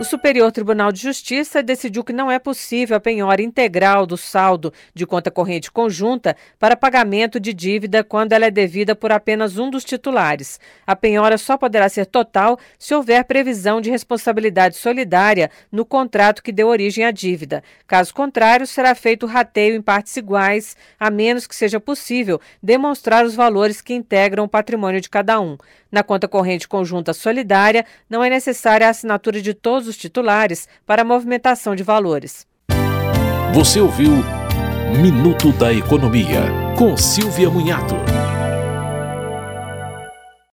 O Superior Tribunal de Justiça decidiu que não é possível a penhora integral do saldo de conta corrente conjunta para pagamento de dívida quando ela é devida por apenas um dos titulares. A penhora só poderá ser total se houver previsão de responsabilidade solidária no contrato que deu origem à dívida. Caso contrário, será feito rateio em partes iguais, a menos que seja possível demonstrar os valores que integram o patrimônio de cada um. Na conta corrente conjunta solidária, não é necessária a assinatura de todos os titulares para a movimentação de valores. Você ouviu Minuto da Economia, com Silvia Munhato.